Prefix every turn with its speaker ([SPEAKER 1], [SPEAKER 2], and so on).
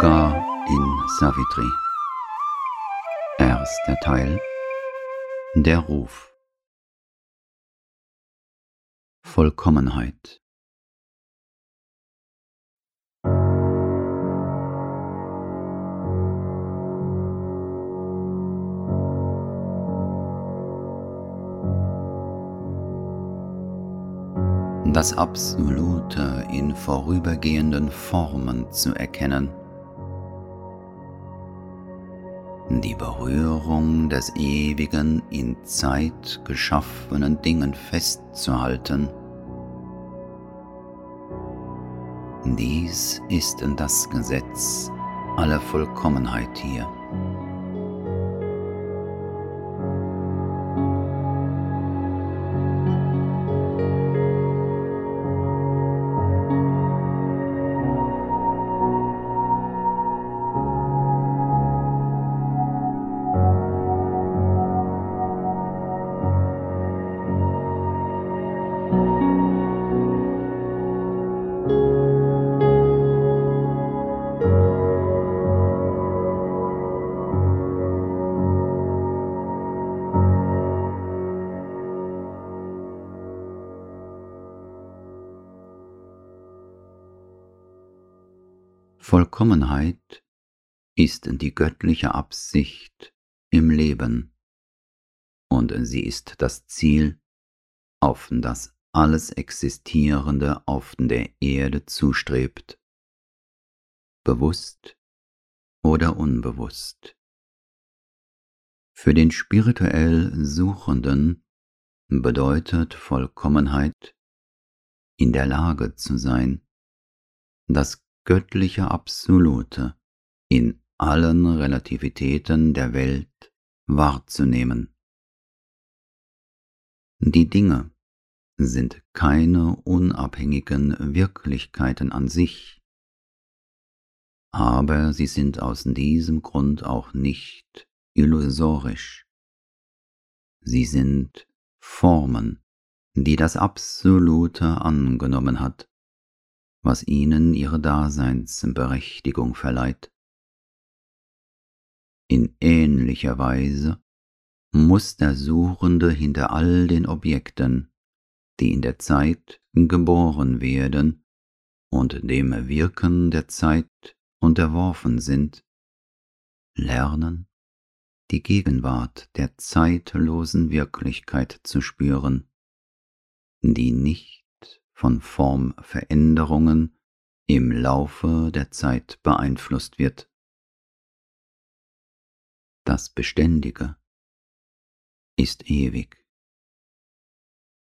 [SPEAKER 1] Yoga in Savitri. Erster Teil. Der Ruf. Vollkommenheit. Das Absolute in vorübergehenden Formen zu erkennen, die Berührung des Ewigen in Zeit geschaffenen Dingen festzuhalten. Dies ist das Gesetz aller Vollkommenheit hier. Vollkommenheit ist die göttliche Absicht im Leben und sie ist das Ziel, auf das alles Existierende auf der Erde zustrebt, bewusst oder unbewusst. Für den spirituell Suchenden bedeutet Vollkommenheit in der Lage zu sein, das göttliche Absolute in allen Relativitäten der Welt wahrzunehmen. Die Dinge sind keine unabhängigen Wirklichkeiten an sich, aber sie sind aus diesem Grund auch nicht illusorisch. Sie sind Formen, die das Absolute angenommen hat was ihnen ihre Daseinsberechtigung verleiht. In ähnlicher Weise muss der Suchende hinter all den Objekten, die in der Zeit geboren werden und dem Wirken der Zeit unterworfen sind, lernen, die Gegenwart der zeitlosen Wirklichkeit zu spüren, die nicht von Formveränderungen im Laufe der Zeit beeinflusst wird. Das Beständige ist ewig.